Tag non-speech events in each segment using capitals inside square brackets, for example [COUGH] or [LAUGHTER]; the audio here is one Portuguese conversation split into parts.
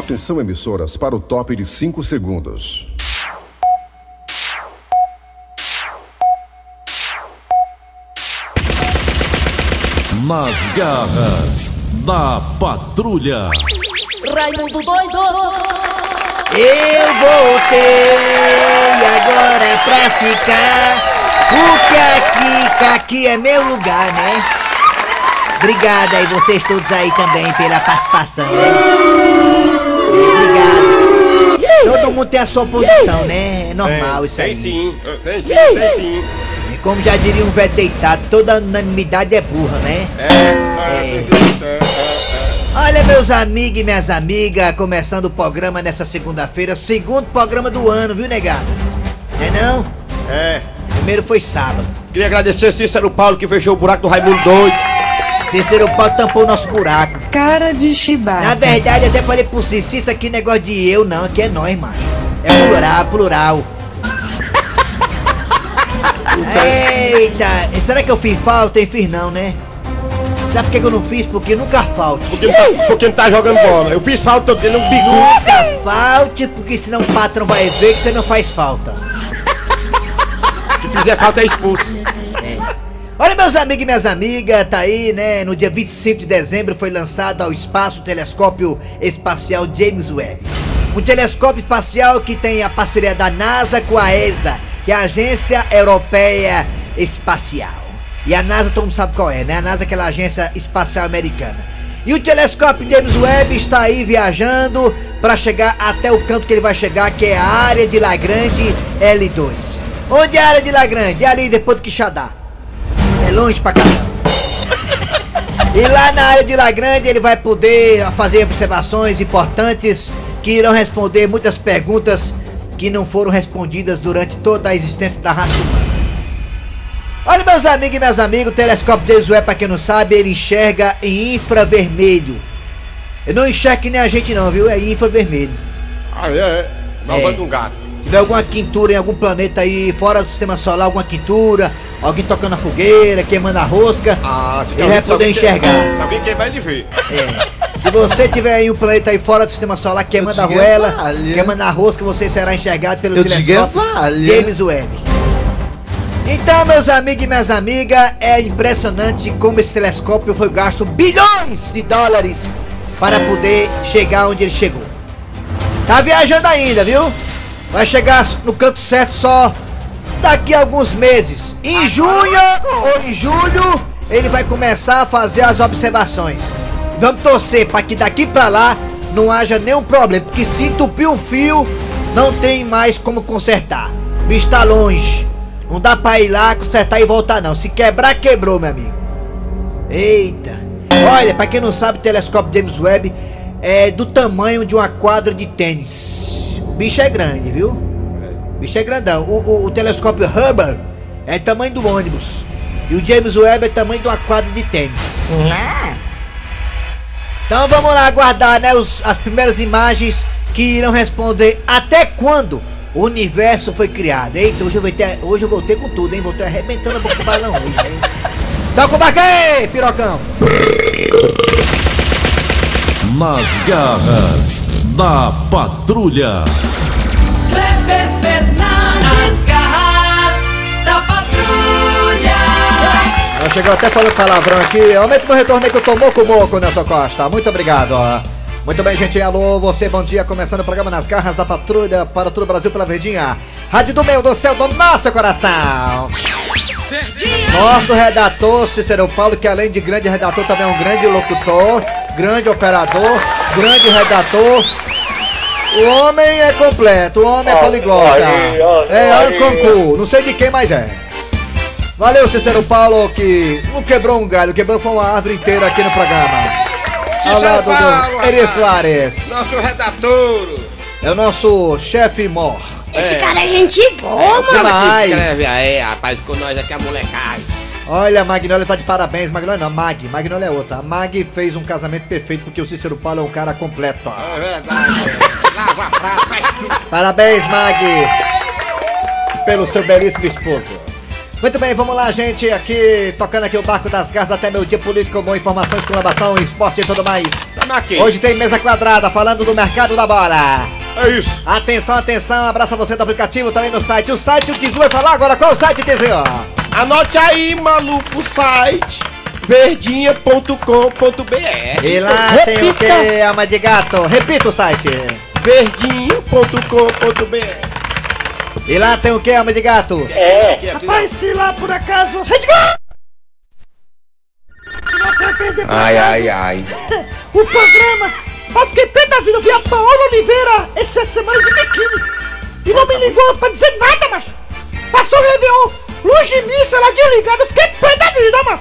Atenção emissoras para o top de 5 segundos. Nas garras da patrulha. Raimundo doido! Eu voltei agora pra ficar, porque aqui, aqui é meu lugar, né? Obrigado aí, vocês todos aí também pela participação, né? Mundo tem a sua posição, né? É normal isso aí. Tem sim, tem sim, tem sim. E como já diria um velho deitado, toda unanimidade é burra, né? É, é, é, é, é. Olha, meus amigos e minhas amigas, começando o programa nessa segunda-feira, segundo programa do ano, viu, negado? Não é não? É. Primeiro foi sábado. Queria agradecer Cícero Paulo que fechou o buraco do Raimundo doido. Cícero Paulo tampou o nosso buraco. Cara de chibata. Na verdade, até falei pro Cícero, isso aqui negócio de eu não, aqui é nós, macho. É plural, plural. Eita, será que eu fiz falta? hein? Fiz não, né? Sabe por que eu não fiz? Porque nunca falte. Porque não, tá, porque não tá jogando bola. Eu fiz falta, tô tendo um bico. Nunca falte, porque senão o patrão vai ver que você não faz falta. Se fizer falta é expulso. Olha, meus amigos e minhas amigas, tá aí, né? No dia 25 de dezembro foi lançado ao espaço o telescópio espacial James Webb. Um telescópio espacial que tem a parceria da NASA com a ESA, que é a Agência Europeia Espacial. E a NASA todo mundo sabe qual é, né? A NASA é aquela agência espacial americana. E o telescópio James Webb está aí viajando para chegar até o canto que ele vai chegar, que é a área de Lagrange L2. Onde é a área de Lagrange? É ali depois do Quixadá. É longe pra caramba. E lá na área de Lagrange ele vai poder fazer observações importantes que irão responder muitas perguntas que não foram respondidas durante toda a existência da raça humana. Olha, meus amigos e minhas amigas, o telescópio James Webb, pra quem não sabe, ele enxerga em infravermelho. Ele não enxerga que nem a gente não, viu? É infravermelho. Ah, é, é. Nova É. do gato. Se tiver alguma quintura em algum planeta aí fora do sistema solar, alguma quintura, alguém tocando a fogueira, queimando a rosca, Ah, ele vai poder enxergar. Se alguém queimar, ele vê. É. Se você tiver aí um planeta aí fora do sistema solar queimando a Eu te ruela, falha. queimando a rosca, você será enxergado pelo Eu te telescópio falha. James Webb. Então, meus amigos e minhas amigas, é impressionante como esse telescópio foi gasto bilhões de dólares para poder chegar onde ele chegou. Tá viajando ainda, viu? Vai chegar no canto certo só daqui a alguns meses. Em junho ou em julho, ele vai começar a fazer as observações. Vamos torcer para que daqui para lá não haja nenhum problema, porque se entupir um fio, não tem mais como consertar. O bicho tá longe. Não dá pra ir lá, consertar e voltar não. Se quebrar, quebrou, meu amigo. Eita. Olha, pra quem não sabe, o telescópio James Webb é do tamanho de uma quadra de tênis. O bicho é grande, viu? O bicho é grandão. O, o- o telescópio Hubble é tamanho do ônibus. E o James Webb é tamanho de uma quadra de tênis. Então vamos lá aguardar né, os- as primeiras imagens que irão responder até quando o universo foi criado. Eita, hoje eu voltei, hoje eu voltei com tudo, hein? Voltei arrebentando a boca do balão hoje, hein? Toca o barco aí, pirocão! Nas garras da patrulha. Kleber Ela chegou até falando palavrão aqui. Aumenta meu retorno aí que eu tô moco moco, Nelson Costa. Muito obrigado. Muito bem, gente. Alô, você, bom dia. Começando o programa Nas Garras da Patrulha para todo o Brasil pela Verdinha. Rádio do meio do céu do nosso coração. Nosso redator, Cícero Paulo, que além de grande redator, também é um grande locutor, grande operador, grande redator. O homem é completo, o homem é poliglota. É aí. concurso, não sei de quem, mas é. Valeu, Cícero Paulo, que não quebrou um galho, quebrou foi uma árvore inteira aqui no programa. Ao lado Paulo, do Eri. Soares. Nosso redator. É o nosso chefe mor. Esse cara é gente boa, mano. Demais. Escreve aí, rapaz, com nós aqui a molecagem. Olha, a Magnólia tá de parabéns. Magnólia não, Mag. Magnólia é outra. A Mag fez um casamento perfeito porque o Cícero Paulo é um cara completo. É verdade. [LAUGHS] Lava. Parabéns, Mag, pelo seu belíssimo esposo. Muito bem, vamos lá, gente. Aqui, tocando aqui o barco das garras até meu dia. Política, boa informação, exclamação, esporte e tudo mais. quem? Hoje tem mesa quadrada falando do mercado da bola. É isso. Atenção, atenção, abraça você do aplicativo também no site. O site o Tizu vai falar agora. Qual o site, Tizu? Anote aí, maluco, o site verdinha.com.br E lá tem o que, ama de gato? Repita o site. verdinha.com.br E lá tem o que, ama de gato? Rapaz, se lá por acaso. Você vai perder Ai, ai, ai. [LAUGHS] o programa. Eu fiquei pé da vida, eu vi a Paola Oliveira essa semana de biquíni. E não me ligou pra dizer nada, macho. Passou o Réveillon, luz de mim, sei lá, desligado, eu fiquei pé da vida, mano.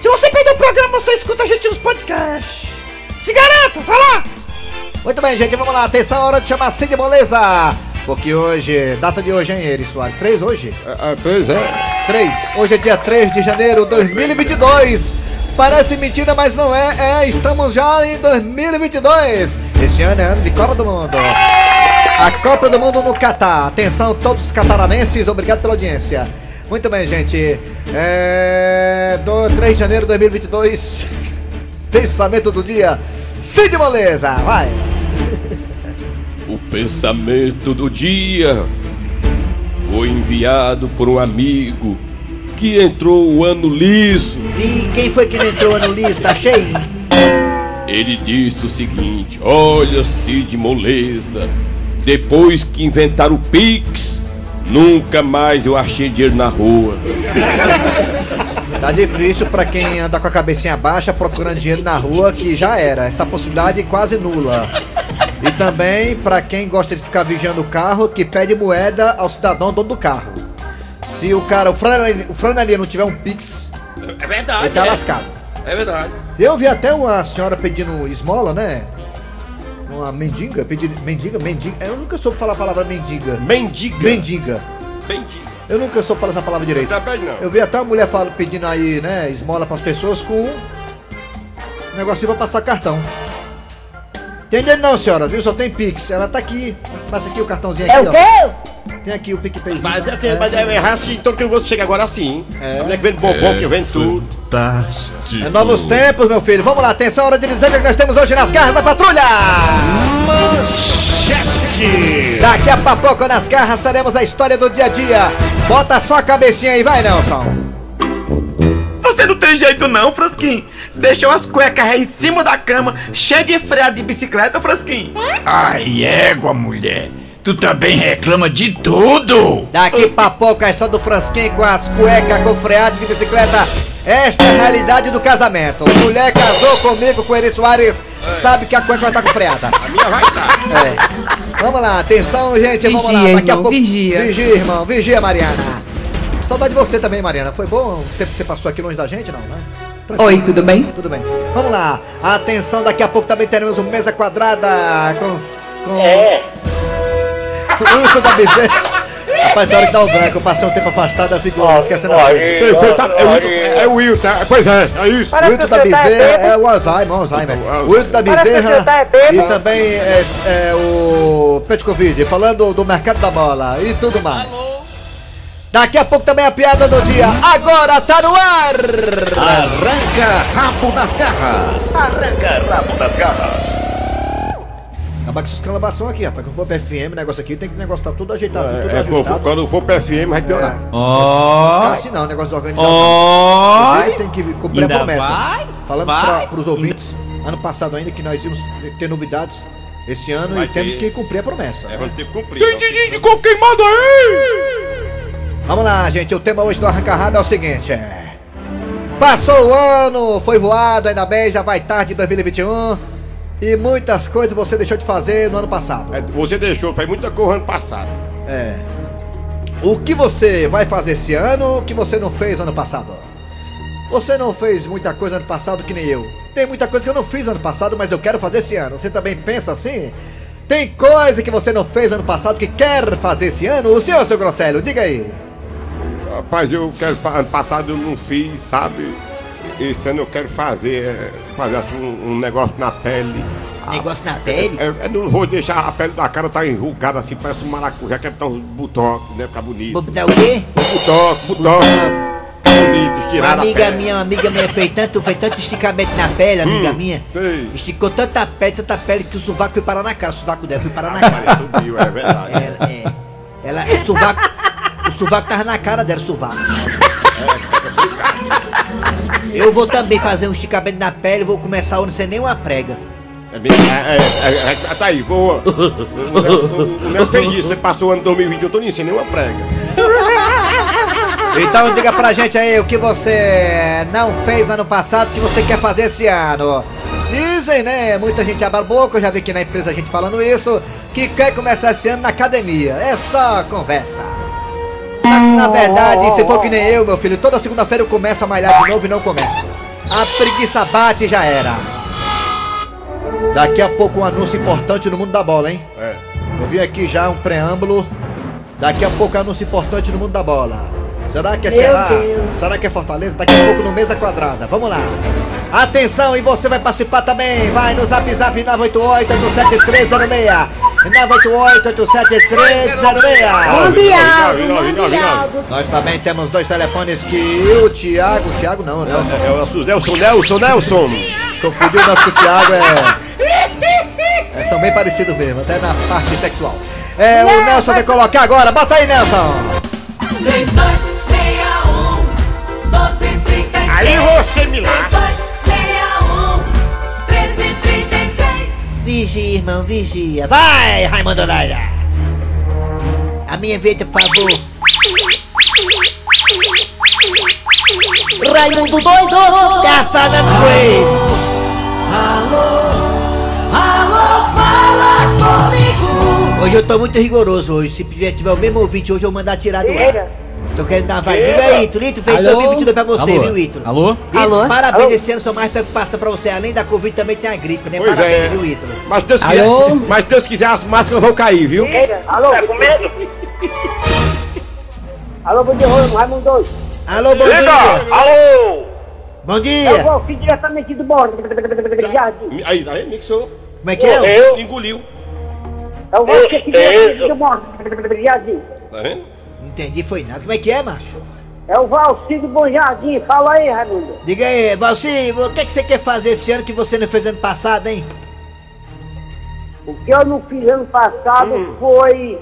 Se você perdeu o programa, você escuta a gente nos podcasts. Se garanta, vai lá! Muito bem, gente, vamos lá. Atenção, hora de chamar Cid Moleza. Porque hoje, data de hoje, hein, Eri Soares? 3 hoje? Ah, três é? 3. Hoje é dia 3 de janeiro de 2022. Parece mentira, mas não é. É, estamos já em 2022. Este ano é ano de Copa do Mundo. A Copa do Mundo no Catar. Atenção, todos os cataranenses, obrigado pela audiência. Muito bem, gente. É. Do 3 de janeiro de 2022. [LAUGHS] Pensamento do dia. Cid Moleza, vai. O pensamento do dia foi enviado por um amigo que entrou o ano liso. E quem foi que entrou no listo? Tá cheio? Ele disse o seguinte: Olha, Cid Moleza, depois que inventaram o Pix, nunca mais eu achei dinheiro na rua. Tá difícil pra quem anda com a cabecinha baixa procurando dinheiro na rua, que já era. Essa possibilidade é quase nula. E também pra quem gosta de ficar vigiando o carro, que pede moeda ao cidadão dono do carro. Se o cara, o franelinha, o franelinha não tiver um pix, É verdade. ele tá é. lascado. É verdade. Eu vi até uma senhora pedindo esmola, né? Uma mendiga, pedindo. Mendiga? Mendiga? Eu nunca soube falar a palavra mendiga. Mendiga. Mendiga. Mendiga. Eu nunca soube falar essa palavra direito. Também não. Eu vi até uma mulher fala, pedindo aí, né, esmola pras pessoas com um negocinho pra passar cartão. Tem dinheiro não, senhora, viu? Só tem Pix. Ela tá aqui. Passa aqui o cartãozinho aqui, ó. Tem aqui o PicPay. Mas, assim, mas é errar assim, todo que você chega agora assim. É. A mulher que vende bombom, que vende tudo. Fantástico. É novos tempos, meu filho. Vamos lá, atenção, hora de dizer o que nós temos hoje nas garras da patrulha. Manchete. Daqui a pouco nas garras teremos a história do dia a dia. Bota só a cabecinha aí, vai, Nelson. Você não tem jeito não, Frasquinho. Deixou as cuecas aí em cima da cama, cheia de freada de bicicleta, Frasquinho. Ai, égua, mulher. Tu também reclama de tudo. Daqui pra pouco a história do Fransquinho com as cuecas com freado de bicicleta. Esta é a realidade do casamento. Mulher casou comigo com Eri Soares, sabe que a cueca vai estar com freada. A minha vai estar. É. Vamos lá, atenção, gente, vamos lá. Daqui a irmão, pouco. vigia. Vigia, irmão, vigia, Mariana. Saudade de você também, Mariana. Foi bom o tempo que você passou aqui longe da gente, não, né? Tranquilo. Oi, tudo bem? Tudo bem. Vamos lá. Atenção, daqui a pouco também teremos um mesa quadrada com. com... É. O Wilson da Bezerra. Rapaz, na hora que dá o branco, eu passei um tempo afastado, eu fico esquecendo a aí. Perfeito, tá- é o Wilton, é o Wilton, tá? Pois é, é isso. O Wilton da Bezerra é o Alzheimer, o Alzheimer. O Wilton da Bezerra e também é, é o Petkovic, falando do mercado da bola e tudo mais. Daqui a pouco também a piada do dia. Agora tá no ar! Arranca rabo das garras. Acabar com essas calabação aqui, rapaz. Quando for pro FM, o negócio aqui tem que o negócio tá tudo ajeitado, tudo É, quando for- ajustado. quando for pro FM vai piorar. Não é assim não, o negócio de organizar. Ó. Inclusive, tem que cumprir a Ainda promessa. vai? Falando Vai? pra, pros ouvintes, ano passado ainda que nós íamos ter novidades esse ano Vai e temos ter. que cumprir a promessa. É, vamos ter que cumprir. Tem de ficou queimado aí. Vamos lá, gente. O tema hoje do Arranca Rabo é o seguinte: é. Passou o ano, foi voado, ainda bem, já vai tarde em 2021. E muitas coisas você deixou de fazer no ano passado. É, Você deixou, faz muita coisa ano passado. É. O que você vai fazer esse ano que você não fez ano passado? Você não fez muita coisa ano passado que nem eu. Tem muita coisa que eu não fiz ano passado, mas eu quero fazer esse ano. Você também pensa assim? Tem coisa que você não fez ano passado que quer fazer esse ano? O senhor, seu Grosselho, diga aí. Rapaz, eu quero. Ano passado eu não fiz, sabe? Esse ano eu quero fazer, é, fazer assim, um, um negócio na pele. Negócio na pele? É, eu não vou deixar a pele da cara tá enrugada assim, parece um maracujá, quer botar uns butox, né? Ficar bonito. Vou dar o quê? Butox, butox. bonito, Uma estirar a amiga minha, uma amiga minha fez tanto, fez tanto esticamento na pele, amiga Hum, minha. sei. Esticou tanta pele, tanta pele que o sovaco foi parar na cara. O sovaco dela foi parar na cara. Subiu, é verdade. Ela, é. Ela, o sovaco, o sovaco tava na cara dela, o sovaco. Eu vou também fazer um esticamento na pele, vou começar o ano sem nenhuma prega. É, é, é, é, é, tá aí, boa. O, Nelson- fez isso, você passou o ano 2020, eu tô nem sem nenhuma prega. Então diga pra gente aí o que você não fez ano passado, o que você quer fazer esse ano. Dizem, né? Muita gente abre a boca, eu já vi aqui na empresa a gente falando isso, que quer começar esse ano na academia. É só conversa. Na, verdade, se for que nem eu, meu filho, toda segunda-feira eu começo a malhar de novo e não começo. A preguiça bate e já era. Daqui a pouco um anúncio importante no mundo da bola, hein? É. Eu vi aqui já um preâmbulo. Daqui a pouco anúncio importante no mundo da bola. Será que é Meu Ceará? Deus. Será que é Fortaleza? Daqui a pouco no Mesa Quadrada. Vamos lá. Atenção, e você vai participar também. Vai no zap zap 988 87306. 988 87306. Nós também temos dois telefones que o Thiago. Thiago não, né? É, é o Nelson, Nelson, Nelson. Confundiu o nosso Thiago, é... é. São bem parecidos mesmo, até na parte sexual. É, o Nelson vai colocar agora, bota aí, Nelson! 3261 1233 Aí você me lasca. 3261 1333 Vigia, irmão, vigia. Vai, Raimundo Naira! A minha vinheta, por favor. Raimundo doido! Tá falando com ele. Alô, Hoje eu tô muito rigoroso hoje. Se tiver, tiver o mesmo ouvinte hoje, eu vou mandar tirar do ar. Tô querendo dar uma vai. Liga aí, Ítalo. Ítalo fez Alô? 2022 pra você, Alô? viu, Ítalo? Alô? Ítalo, Alô? parabéns. Alô? Esse ano são mais preocupação pra você. Além da Covid, também tem a gripe, né? Pois parabéns, é. viu, Ítalo? Mas se Deus quiser, Alô? mas Deus quiser, as máscaras vão cair, viu? Alô? Tá com medo? [LAUGHS] Alô, bom dia, Raimundo. Alô, bom dia. Alô! Bom Eu dia. vou aqui diretamente do bordo. Aí, aí, mixou. Como é que é? Engoliu. Eu vou do bordo. Jardim. Tá vendo? Não entendi, foi nada. Como é que é, macho? É o Valcido Bom Jardim. Fala aí, Raimundo. Diga aí, Valci, o que, é que você quer fazer esse ano que você não fez ano passado, hein? O que eu não fiz ano passado foi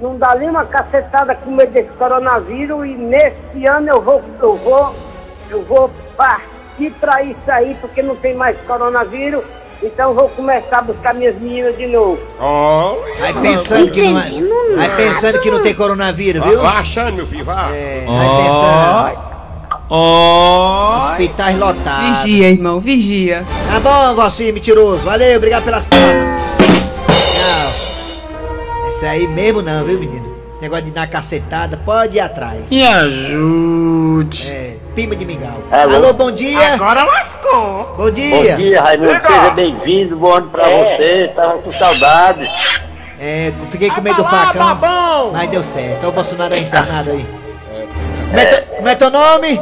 não dar nem uma cacetada com medo desse coronavírus e nesse ano eu vou, eu vou, eu vou partir pra isso aí, porque não tem mais coronavírus, então eu vou começar a buscar minhas meninas de novo. Ó, Vai pensando que não é. Vai pensando que não tem coronavírus, viu? vai achando, meu filho, vá. É, vai pensando. Hospitais lotados. Vigia, irmão, vigia. Tá bom, Valci, mentiroso. Valeu, obrigado pelas palmas. Tchau. Esse aí mesmo não, viu, menino? Negócio de dar cacetada, pode ir atrás. Me ajude. É, pima de mingau. Alô? Alô, bom dia. Agora lascou. Bom dia. Raimundo. Seja bem-vindo, bom ano pra você. Tava com saudade. É, fiquei com medo do facão. Mas deu certo. Olha o Bolsonaro aí internado aí. Como é, teu, como é teu nome?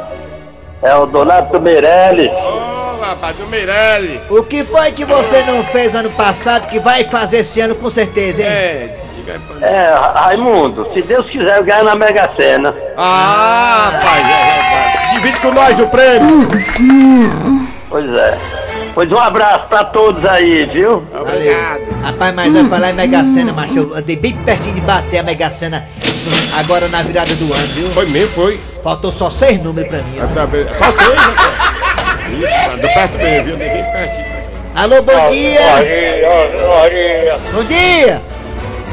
É o Donato Meirelles. Ô, rapaz, do Meirelli. O que foi que você não fez ano passado que vai fazer esse ano com certeza, hein? É, É, Raimundo, se Deus quiser eu ganho na Mega Sena. Ah, rapaz, é, é, é. divide com nós o prêmio. Pois é. Pois um abraço pra todos aí, viu? Obrigado. Rapaz, mas vai falar em Mega Sena, macho. Eu andei bem pertinho de bater a Mega Sena agora na virada do ano, viu? Foi mesmo, foi. Faltou só seis números pra mim, ó. também. Só seis, né? cara? Isso, tá do perto mesmo, viu? Bem pertinho. Alô, bom dia! Bom dia!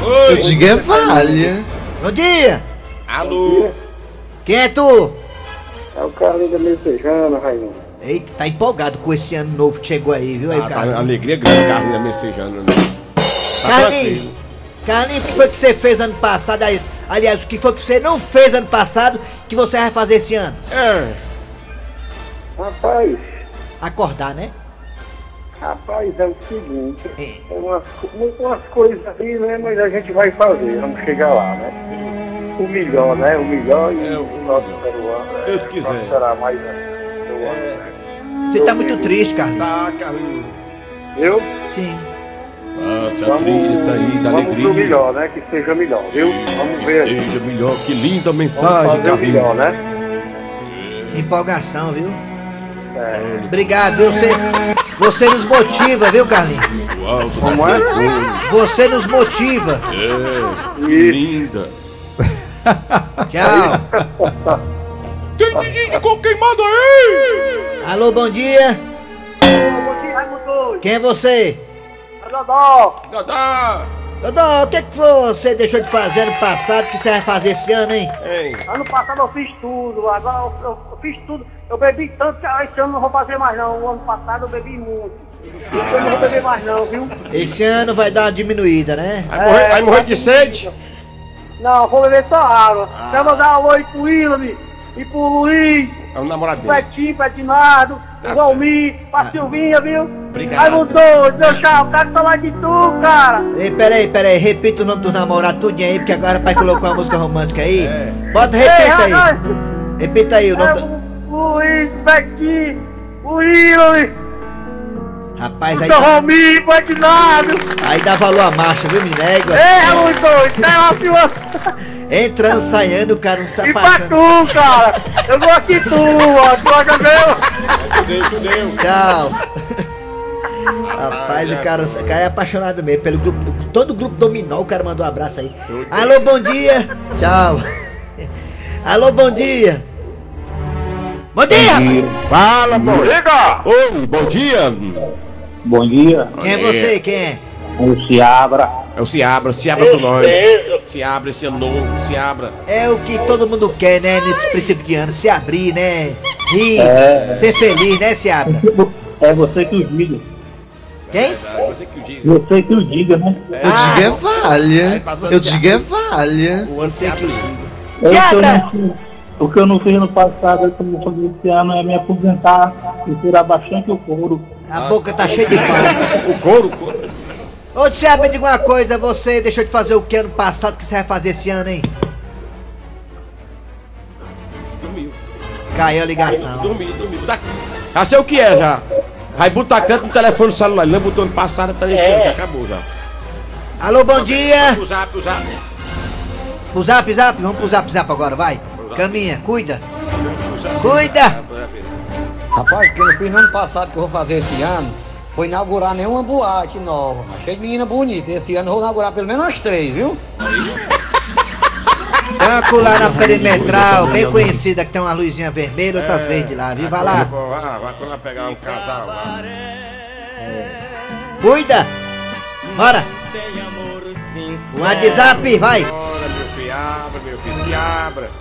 Oi. digo é falha. Bom dia! Alô. Quem é tu? É o Carlinhos da Messejana, Raimundo. Eita, tá empolgado com esse ano novo que chegou aí, viu aí, Ah, tá, Carlinhos? alegria grande, Carlinhos messejando. Né? Tá Carlinhos, tranquilo. Carlinhos, o que foi que você fez ano passado? Aliás, o que foi que você não fez ano passado que você vai fazer esse ano? É. Rapaz, Acordar, né? Rapaz, é o seguinte. É. É umas, umas coisas aí, né? Mas a gente vai fazer, vamos chegar lá, né? O melhor, né? O melhor e É, o o nosso peruano. né? Deus quiser. Nosso será mais né? peruano, né? Você tá muito triste, Carlinhos. Tá, Carlinhos. Eu? Sim. Nossa, a trilha tá aí da vamos alegria. melhor, né? Que seja melhor, viu? Vamos ver aí. Seja melhor. Que linda Vamos mensagem, fazer o melhor, Carlinhos. né? Empolgação, viu? Obrigado, viu? Você, você nos motiva, viu, Carlinhos? O alto Como da é? Você nos motiva. É, que linda. Tchau. Tem ninguém com queimado aí! Alô, bom dia. Bom dia, Raimundo. Quem é você? Dodó. Dodó! Dodô, o que, que você deixou de fazer ano passado que você vai fazer esse ano, hein? Hein? Ano passado eu fiz tudo, agora eu, eu- eu fiz tudo. Eu bebi tanto que ah, esse ano não vou fazer mais não. O ano passado eu bebi muito. Esse ano não vou beber mais não, viu? Esse ano vai dar uma diminuída, né? Vai morrer, vai morrer de sede? Não, vou beber só água. Quero mandar um oi pro William e pro Luiz, É o namorado dele. Petinho, pro Ednardo, pro Valmir, pra Silvinha, viu? Obrigado. Raimundo, meu tchau, quero falar de tu, cara. Ei, peraí, peraí, repita o nome do namorado tudinho aí, porque agora o pai colocou uma música romântica aí. É. Bota, Ei, repita aí. rapaz, Repita aí o nome é do... o Luiz, o Rapaz, o aí, seu dá- Valmir, pro Ednardo. aí dá valor à marcha, viu, me nega? Ei, Raimundo, isso é uma pior. Entrando, saindo, cara não se E pra tu, cara. Eu gosto de tu, ó. Tu gosta meu. Fudeu. Tchau. [LAUGHS] Rapaz, o cara, o cara é apaixonado mesmo pelo grupo. Todo o grupo dominó, o cara mandou um abraço aí. [LAUGHS] Alô, bom dia. Tchau. Alô, bom dia. Bom dia, rapaz. Fala, pô. Liga! Bom dia! Bom dia, Quem é você? Quem é? o Ciabra. É o Seabra, Seabra com nós. Seabra esse ano novo, Seabra. É o que todo mundo quer, né? Nesse princípio de ano. Se abrir, né? Rir. É. Ser feliz, né, Seabra? É você que o diga. Quem? Você que o diga. Você que o diga, né? Eu digo é valha. Eu digo é valha. Você que. O, eu Ciabra! O que eu não fiz no passado, eu vou fazer esse ano é me aposentar e tirar bastante o couro. A boca tá cheia de pão. O couro, o couro. Ô, Tiago, me diga uma coisa, você deixou de fazer o que ano passado que você vai fazer esse ano, hein? Dormiu. Caiu a ligação. Dormiu, dormiu. Tá... Já sei o que é já. Vai botar canto no telefone no celular. Ele não botou ano passado, tá deixando, já acabou já. Alô, bom dia! O zap, o zap. Pro zap, zap, vamos pro zap, zap agora, vai. Caminha, cuida. Cuida! Rapaz, o que eu não fiz no ano passado que eu vou fazer esse ano foi inaugurar nenhuma boate nova. mas Cheio de menina bonita. Esse ano eu vou inaugurar pelo menos umas três, viu? Banco lá na perimetral, bem conhecida, que tem uma luzinha vermelha, outras verdes lá, viu? Vai lá. Vai, vai lá pegar um casal lá. Cuida! Bora! Um WhatsApp, vai! Bora, meu filho, abra, meu filho, abra.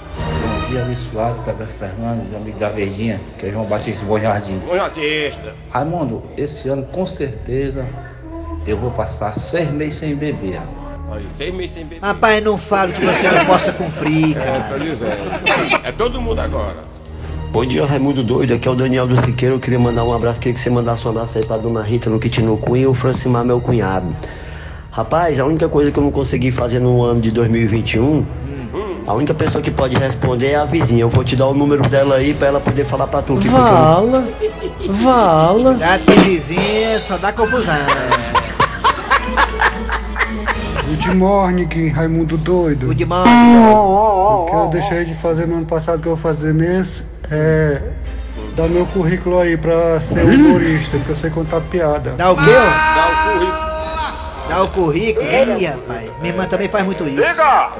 Dia, Luiz Flávio, Kleber Fernandes, amigo da Verdinha, que é João Batista Bom Jardim. Bom artista. Raimundo, esse ano com certeza eu vou passar seis meses sem beber. Olha, seis meses sem beber. Rapaz, não falo que você não possa cumprir, É, cara. tô dizendo. É todo mundo agora. Bom dia, Raimundo Doido. Aqui é o Daniel do Siqueira. Eu queria mandar um abraço. Queria que você mandasse um abraço aí pra dona Rita no Quitino Cunha e o Francimar, meu cunhado. Rapaz, a única coisa que eu não consegui fazer no ano de 2021, a única pessoa que pode responder é a vizinha. Eu vou te dar o número dela aí pra ela poder falar pra tu. Que foi que eu- Vala, vala. Cuidado que vizinha só dá confusão. Good morning, Raimundo doido. Good morning. O que eu deixei de fazer no ano passado que eu vou fazer nesse é dar meu currículo aí pra ser humorista, porque eu sei contar piada. Dá o quê? Dá o currículo. Dá o currículo? Ih, rapaz. Minha irmã também faz muito isso. É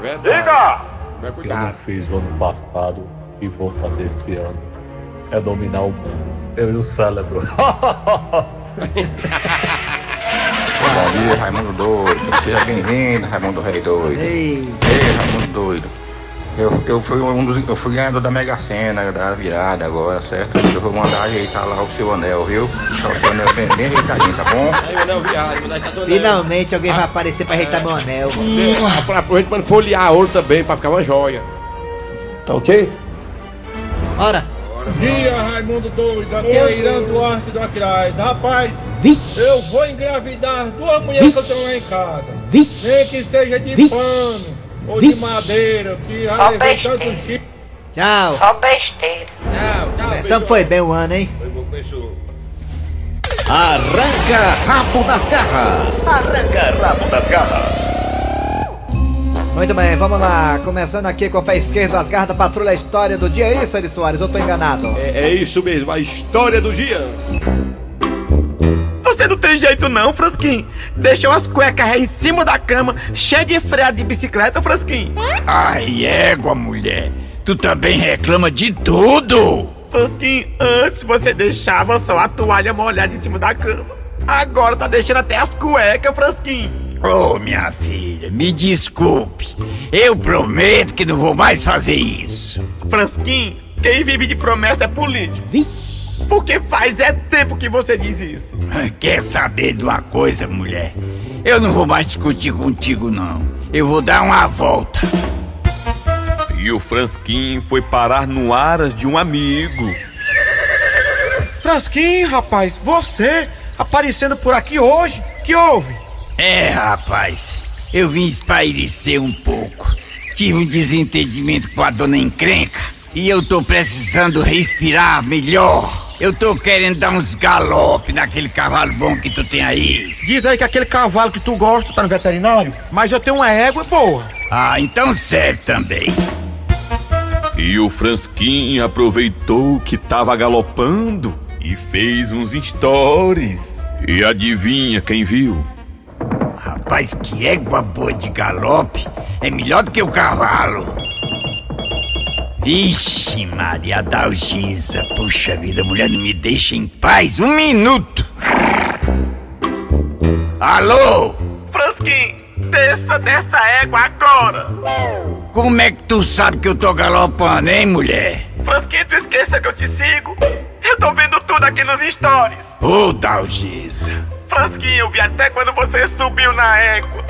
verdade. O que eu não fiz no ano passado e vou fazer esse ano é dominar o mundo. Eu e o cérebro. [LAUGHS] Bom dia, Raimundo Doido. Seja bem-vindo, Raimundo Rei Doido. Ei. Ei, Raimundo Doido. Eu, eu, fui um dos, eu fui ganhador da Mega Sena, da virada agora, certo? Eu vou mandar ajeitar lá o seu anel, viu? Deixar o seu anel bem, bem ajeitadinho, tá bom? Aí o anel viado, vou dar essa dona- Finalmente alguém vai aparecer pra ajeitar meu anel. Pra- Aproveita pra folhear ouro também, pra ficar uma joia. Tá ok? Bora. Dia, Raimundo Doido. Aqui é Irã. Duarte do Aquiraz. Rapaz, Vixe. eu vou engravidar duas mulheres que eu tenho lá em casa. Vixe. Nem que seja de Vixe. pano ou de madeira, que já Só levei tanto chifre. Tchau. Só besteira. Tchau, tchau. Começamos foi bem o ano, hein? Arranca rabo das garras. Arranca rabo das garras. Muito bem, vamos lá. Começando aqui com o pé esquerdo, as garras da patrulha, a história do dia. É isso, Eri Soares? Eu tô enganado. É, é isso mesmo, a história do dia. Você não tem jeito não, Frasquinho. Deixou as cuecas aí em cima da cama, cheia de freada de bicicleta, Frasquinho. Ai, égua, mulher. Tu também reclama de tudo. Frasquinho, antes você deixava só a toalha molhada em cima da cama. Agora tá deixando até as cuecas, Frasquinho. Ô, minha filha, me desculpe. Eu prometo que não vou mais fazer isso. Frasquinho, quem vive de promessa é político. Porque faz é tempo que você diz isso. Quer saber de uma coisa, mulher? Eu não vou mais discutir contigo, não. Eu vou dar uma volta. E o Fransquim foi parar no aras de um amigo. Frasquinho, rapaz, você aparecendo por aqui hoje? Que houve? É, rapaz, eu vim espairecer um pouco. Tive um desentendimento com a dona encrenca e eu tô precisando respirar melhor. Eu tô querendo dar uns galope naquele cavalo bom que tu tem aí. Diz aí que aquele cavalo que tu gosta tá no veterinário, mas eu tenho uma égua boa. Ah, então serve também. E o Fransquim aproveitou que tava galopando e fez uns stories. E adivinha quem viu? Rapaz, que égua boa de galope é melhor do que o cavalo. Ixi, Maria Dalgisa, puxa vida, mulher não me deixa em paz um minuto. Alô? Frasquinho, desça dessa égua agora. Como é que tu sabe que eu tô galopando, hein, mulher? Frasquinho, tu esqueça que eu te sigo. Eu tô vendo tudo aqui nos stories. Ô, Dalgisa. Frasquinho, eu vi até quando você subiu na égua.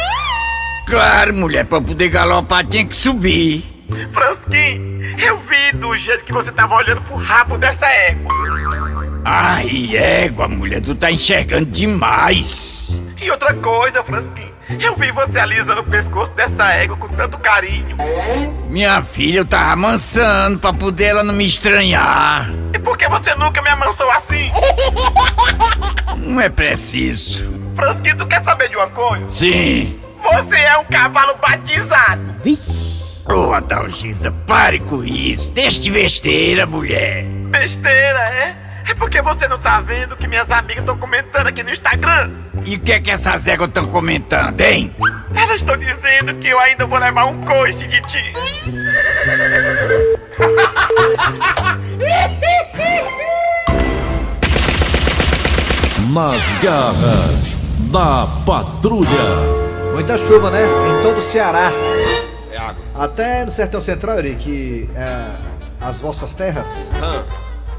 Claro, mulher, pra poder galopar tinha que subir. Frasquinho, eu vi do jeito que você tava olhando pro rabo dessa égua. Ai, égua, mulher, tu tá enxergando demais. E outra coisa, Frasquinho, eu vi você alisando o pescoço dessa égua com tanto carinho. Minha filha, eu tava amansando pra poder ela não me estranhar. E por que você nunca me amansou assim? Não é preciso. Frasquinho, tu quer saber de uma coisa? Sim. Você é um cavalo batizado. Ô, Adalgisa, pare com isso. Deixa de besteira, mulher. Besteira, é? É porque você não tá vendo que minhas amigas estão comentando aqui no Instagram. E o que é que essas éguas estão comentando, hein? Elas estão dizendo que eu ainda vou levar um coice de ti. Nas garras da patrulha. Muita chuva, né? Em todo o Ceará. É. Até no Sertão Central, Eri, que é as vossas terras.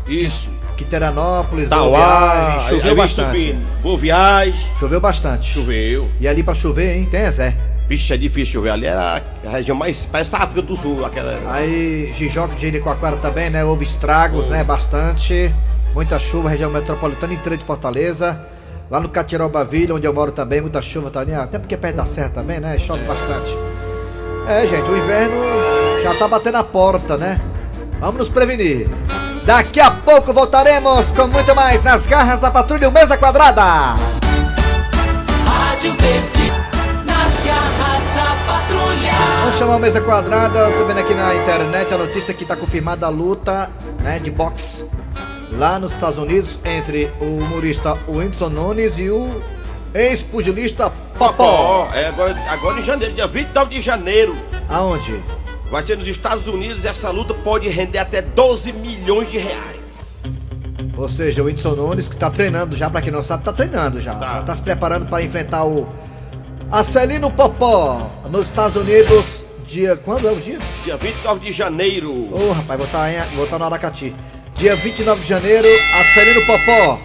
Isso. Quiteranópolis, Tauá, Boa Viagem, choveu vem bastante. subindo. Boa Viagem. Choveu bastante. Choveu. E ali pra chover, hein? Tem Zé. Vixe, é difícil chover. Ali era a região mais. Parece a África do Sul. Aquela... Aí, Jijoca de Jericoacoara também, né? Houve estragos, né? Bastante. Muita chuva, região metropolitana inteira de Fortaleza. Lá no Catiroba Vila, onde eu moro também, muita chuva também. Até porque é perto da serra também, né? Chove bastante. É, gente, o inverno já tá batendo a porta, né? Vamos nos prevenir. Daqui a pouco voltaremos com muito mais nas garras da patrulha Mesa Quadrada. Rádio Verde, nas garras da patrulha. Vamos chamar a mesa quadrada. Tô vendo aqui na internet a notícia que tá confirmada a luta né, de boxe lá nos Estados Unidos entre o humorista Whindersson Nunes e o ex-pugilista Popó. É, agora, agora em janeiro, dia 29 de janeiro. Aonde? Vai ser nos Estados Unidos. Essa luta pode render até 12 milhões de reais. Ou seja, o Whindersson Nunes que tá treinando já, pra quem não sabe, tá treinando já. Tá, tá se preparando para enfrentar o Acelino Popó nos Estados Unidos. Dia. Quando é o dia? Dia 29 de janeiro. Ô rapaz, vou estar em, vou estar no Aracati. Dia 29 de janeiro, Acelino Popó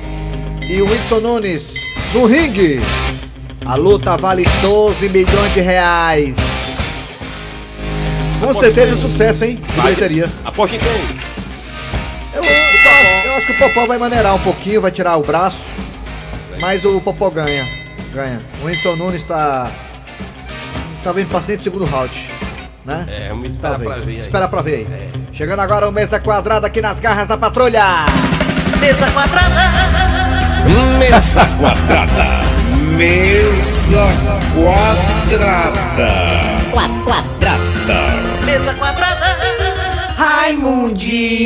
e o Whindersson Nunes no ringue. A luta vale 12 milhões de reais. Com Aposta certeza um quem? sucesso, hein? De Vai- bilheteria. Aposta em quem? Eu, eu, eu acho que o Popó vai maneirar um pouquinho, vai tirar o braço. Mas o Popó ganha. Ganha. O Whindersson Nunes tá. Tá vindo pra dentro do segundo round. Né? É, vamos esperar Talvez. pra ver aí. É. Esperar pra ver aí. Chegando agora o Mesa Quadrada aqui nas garras da patrulha. Mesa quadrada. Mesa quadrada. Mesa quadrada. Quadrada. Mesa quadrada. Raimundico.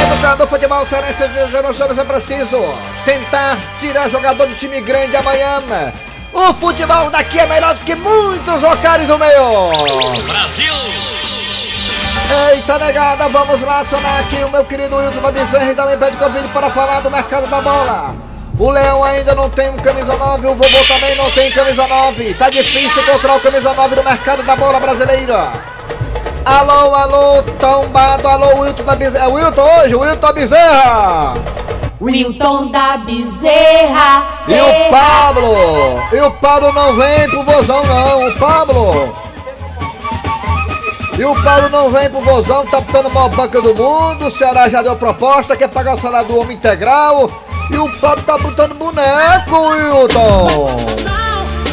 Educador futebol cearense de Genoções é preciso tentar tirar jogador de time grande amanhã. O futebol daqui é melhor do que muitos locais do meio. Brasil. Eita negada, vamos lá acionar aqui o meu querido Wilson Bezerra e também pede convite para falar do mercado da bola. O Leão ainda não tem um camisa 9, o vovô também não tem camisa 9. Tá difícil encontrar o camisa 9 no mercado da bola brasileira. Alô, alô, tombado, alô, Wilton da Bezerra. É Wilton hoje, Wilton da Bezerra. Wilton da Bezerra. E o Pablo? E o Pablo não vem pro vozão não, o Pablo. E o Paulo não vem pro vozão, tá botando a maior banca do mundo, o Ceará já deu proposta, quer pagar o salário do homem integral. E o Pablo tá botando boneco, Wilton.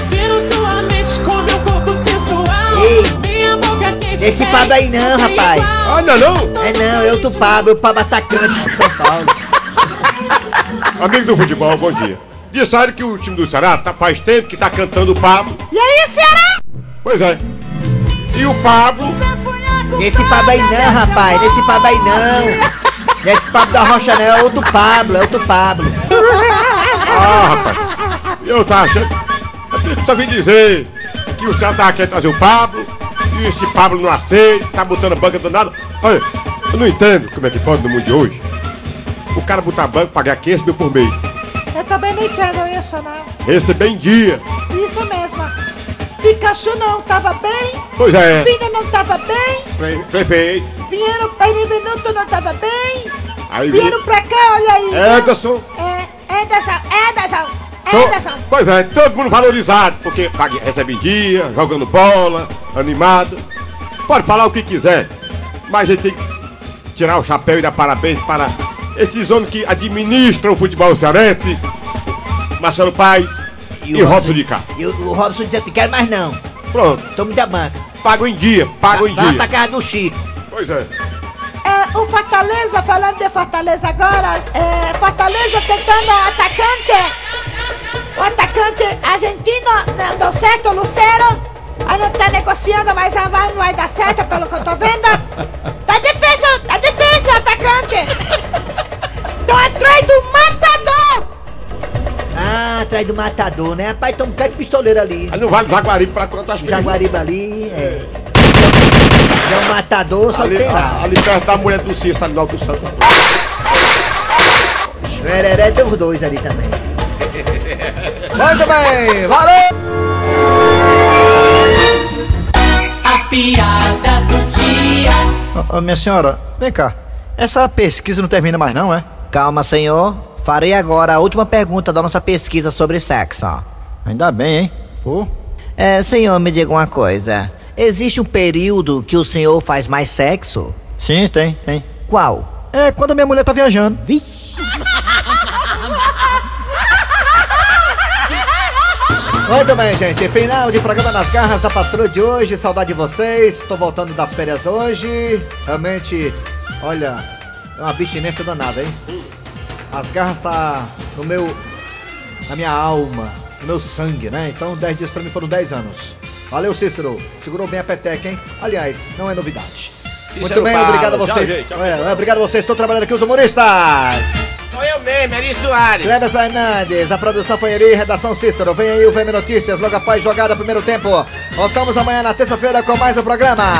Viro sua mente com meu corpo sensual. Ei, Minha boca quente. Esse Pablo aí não, rapaz. Ah, não, não? É não, é outro Pablo, o Pablo atacante de São Paulo. [LAUGHS] Amigo do futebol, bom dia. Disseram que o time do Ceará tá faz tempo que tá cantando o Pablo. E aí, Ceará? Pois é. E o Pablo. Nesse Pablo aí não, rapaz, nesse Pablo aí não. Nesse Pablo da Rocha não, é outro Pablo, é outro Pablo. Ah, rapaz. Eu tava achando. Eu só vim dizer que o Ceará tava querendo trazer o Pablo. E esse Pablo não aceita, tá botando banca do nada. Olha, eu não entendo como é que pode no mundo de hoje. O cara botar banco, pagar 500 mil por mês. Eu também não entendo isso, não. Receber em dia. Isso mesmo. Pikachu não tava bem. Pois é. Vina não tava bem. Pre- prefeito. Vieram Benevenuto não tava bem. Aí vi- Vieram pra cá, olha aí. Ederson. É, Ederson, Ederson, To- Ederson. Pois é, todo mundo valorizado, porque recebe em dia, jogando bola, animado. Pode falar o que quiser, mas a gente tem que tirar o chapéu e dar parabéns para esses homens que administram o futebol cearense, Marcelo Paz e, o Robson de Castro. E o, o Robson disse assim, quero mais não. Pronto, Tome da banca. pago em dia, pago em Vai dia. pra casa do Chico. Pois é. É, o Fortaleza, falando de Fortaleza agora, é, Fortaleza tentando atacante. O atacante argentino não deu certo, o Lucero. Ainda tá negociando, mas a vai não vai dar certo, pelo que eu tô vendo. Tá difícil, tá difícil, atacante. Estão atrás do atrás do matador, né? Rapaz, tem um bocado de pistoleiro ali. Aí não vale Jaguaribe pra quantas O Jaguaribe ali, é. Já o matador só ali, tem lá. ali perto da mulher do Cícero, ali no Alto Santo. Vereré tem os dois ali também. [LAUGHS] Muito bem, valeu! A piada do dia. Ô, minha senhora, vem cá. Essa pesquisa não termina mais, não, é? Calma, senhor. Farei agora a última pergunta da nossa pesquisa sobre sexo. Ainda bem, hein? Pô. É, senhor, me diga uma coisa. Existe um período que o senhor faz mais sexo? Sim, tem, tem. Qual? É quando minha mulher tá viajando. Muito bem, gente. Final de programa nas garras da patrulha de hoje. Saudade de vocês. Tô voltando das férias hoje. Realmente, olha, é uma abstinência danada, hein? As garras tá no meu. na minha alma, no meu sangue, né? Então 10 dias pra mim foram 10 anos. Valeu, Cícero. Segurou bem a peteca, hein? Aliás, não é novidade. Muito Cícero bem, Paulo. obrigado a Tchau, vocês. gente. Tchau, É, pessoal. obrigado a vocês. Estou trabalhando aqui os humoristas. Sou eu mesmo, Eri Soares. Kleber Fernandes, a produção foi Eri, redação Cícero. Vem aí o VM Notícias, logo após jogada primeiro tempo. Voltamos amanhã na terça-feira com mais um programa.